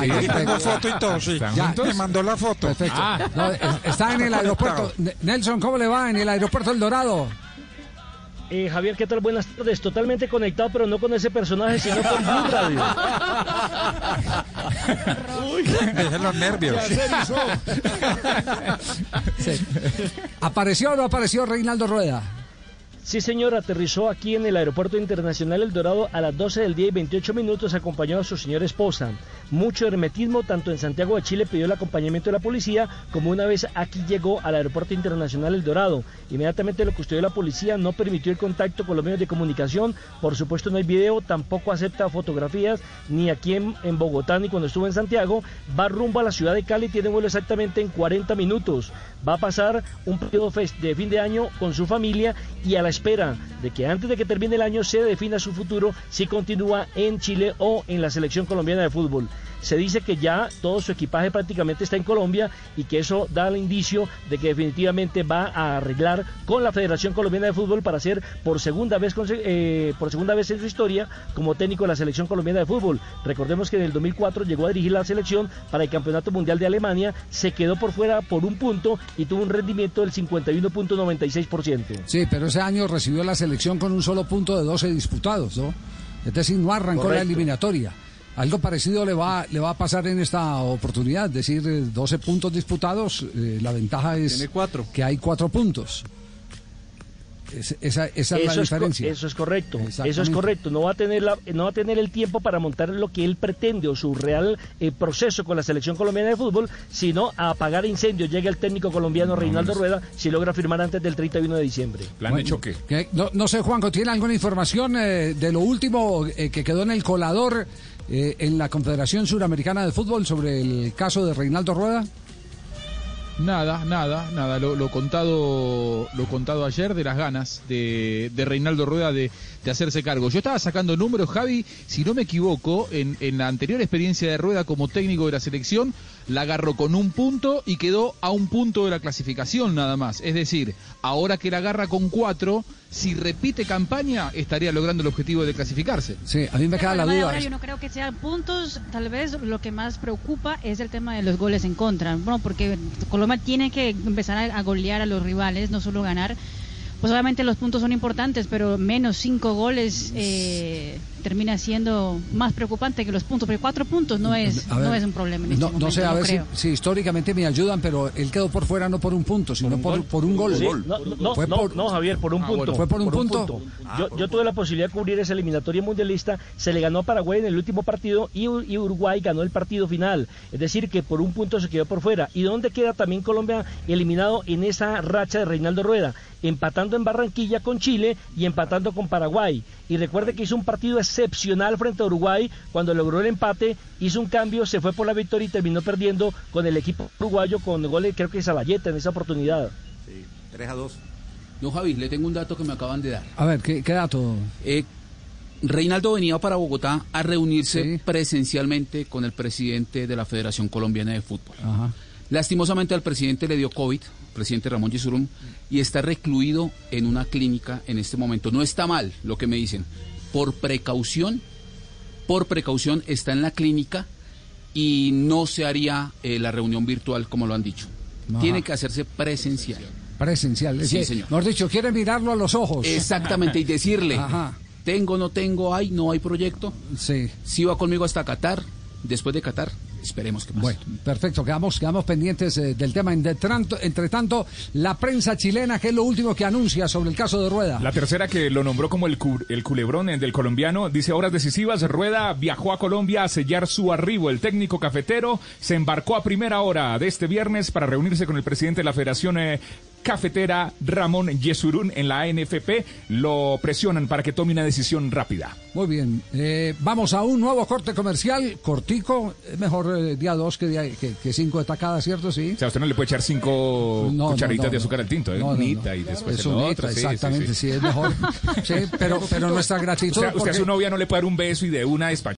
Sí, Ahí tengo foto y todo, sí. ¿Están Ya, juntos? me mandó la foto. Perfecto. No, es- está en el aeropuerto. Nelson, ¿cómo le va en el aeropuerto El Dorado? Eh, Javier, ¿qué tal? Buenas tardes. Totalmente conectado, pero no con ese personaje, sino con Blue Radio. Deje los nervios. Sí. ¿Apareció o no apareció Reinaldo Rueda? Sí, señor, aterrizó aquí en el Aeropuerto Internacional El Dorado a las 12 del día y 28 minutos acompañado a su señora esposa. Mucho hermetismo, tanto en Santiago de Chile pidió el acompañamiento de la policía, como una vez aquí llegó al Aeropuerto Internacional El Dorado. Inmediatamente lo custodió la policía, no permitió el contacto con los medios de comunicación, por supuesto no hay video, tampoco acepta fotografías, ni aquí en, Bogotá ni cuando estuvo en Santiago. Va rumbo a la ciudad de Cali, tiene vuelo exactamente en 40 minutos. Va a pasar un periodo de fin de año con su familia y a la espera de que antes de que termine el año se defina su futuro si continúa en Chile o en la selección colombiana de fútbol. Se dice que ya todo su equipaje prácticamente está en Colombia y que eso da el indicio de que definitivamente va a arreglar con la Federación Colombiana de Fútbol para ser por segunda vez eh, por segunda vez en su historia como técnico de la selección colombiana de fútbol. Recordemos que en el 2004 llegó a dirigir la selección para el Campeonato Mundial de Alemania, se quedó por fuera por un punto y tuvo un rendimiento del 51.96%. Sí, pero ese año recibió la selección con un solo punto de 12 disputados, ¿no? Es decir, no arrancó la eliminatoria. Algo parecido le va, le va a pasar en esta oportunidad, es decir, eh, 12 puntos disputados, eh, la ventaja es Tiene cuatro. que hay cuatro puntos. Es- esa esa es la Eso es, co- diferencia. eso es correcto, eso es correcto. No va a tener la- no va a tener el tiempo para montar lo que él pretende o su real eh, proceso con la selección colombiana de fútbol, sino a apagar incendios. Llega el técnico colombiano Reinaldo Rueda si logra firmar antes del 31 de diciembre. Plan de choque. Que- No, no sé, Juanco, ¿tiene alguna información eh, de lo último eh, que quedó en el colador eh, en la Confederación Suramericana de Fútbol sobre el caso de Reinaldo Rueda? Nada, nada, nada. Lo, lo contado, lo contado ayer de las ganas de, de Reinaldo Rueda de, hacerse cargo. Yo estaba sacando números, Javi, si no me equivoco, en la anterior experiencia de Rueda como técnico de la selección, la agarró con un punto y quedó a un punto de la clasificación nada más. Es decir, ahora que la agarra con cuatro, si repite campaña, estaría logrando el objetivo de clasificarse. Sí, a mí me queda la duda. ahora yo no creo que sean puntos, tal vez lo que más preocupa es el tema de los goles en contra, bueno, porque Colombia tiene que empezar a, a golear a los rivales, no solo ganar. Pues obviamente los puntos son importantes, pero menos cinco goles eh, termina siendo más preocupante que los puntos, porque cuatro puntos no es, ver, no es un problema en este no, sé, a no ver si, históricamente me ayudan, pero él quedó por fuera no por un punto, sino por, por un gol. Sí, no, Fue por- no, Javier, por un Ah, punto. bueno. ¿Fue por un punto? Yo, yo tuve la posibilidad de cubrir esa eliminatoria mundialista, se le ganó a Paraguay en el último partido y, y Uruguay ganó el partido final. Es decir, que por un punto se quedó por fuera. ¿Y dónde queda también Colombia eliminado en esa racha de Reinaldo Rueda? Empatando en Barranquilla con Chile y empatando con Paraguay. Y recuerde que hizo un partido excepcional frente a Uruguay cuando logró el empate, hizo un cambio, se fue por la victoria y terminó perdiendo con el equipo uruguayo con goles, creo que Sabayeta en esa oportunidad. 3 a 2. No, Javi, le tengo un dato que me acaban de dar. A ver, ¿qué, qué dato? Eh, Reinaldo venía para Bogotá a reunirse Sí. presencialmente con el presidente de la Federación Colombiana de Fútbol. Ajá. Lastimosamente al presidente le dio COVID, presidente Ramón Yesurum, y está recluido en una clínica en este momento. No está mal lo que me dicen. Por precaución, por precaución está en la clínica y no se haría eh, la reunión virtual como lo han dicho. Ajá. Tiene que hacerse presencial. Presencial. Es Sí, que, señor. Mejor dicho, quiere mirarlo a los ojos. Exactamente, y decirle, Ajá. tengo, no tengo, hay, no hay proyecto. Sí. Si va conmigo hasta Qatar, después de Qatar, esperemos que pase. Bueno, perfecto, quedamos, quedamos pendientes eh, del tema. Entre tanto, entre tanto, la prensa chilena, que es lo último que anuncia sobre el caso de Rueda. La tercera que lo nombró como el, cu- el culebrón del colombiano, dice horas decisivas, Rueda viajó a Colombia a sellar su arribo. El técnico cafetero se embarcó a primera hora de este viernes para reunirse con el presidente de la Federación eh, Cafetera, Ramón Yesurún, en la ANFP. Lo presionan para que tome una decisión rápida. Muy bien, eh, vamos a un nuevo corte comercial, cortico, es mejor eh, día dos que, día- que, que cinco de tacada, ¿cierto? Sí. O sea, usted no le puede echar cinco No, cucharitas no, de azúcar al tinto, ¿eh? No, no. Unita y después Es unita, sí, sí, exactamente, sí, sí. es mejor. Sí, pero, pero nuestra O gratitud. sea, usted a su novia no le puede dar un beso y de una despacho.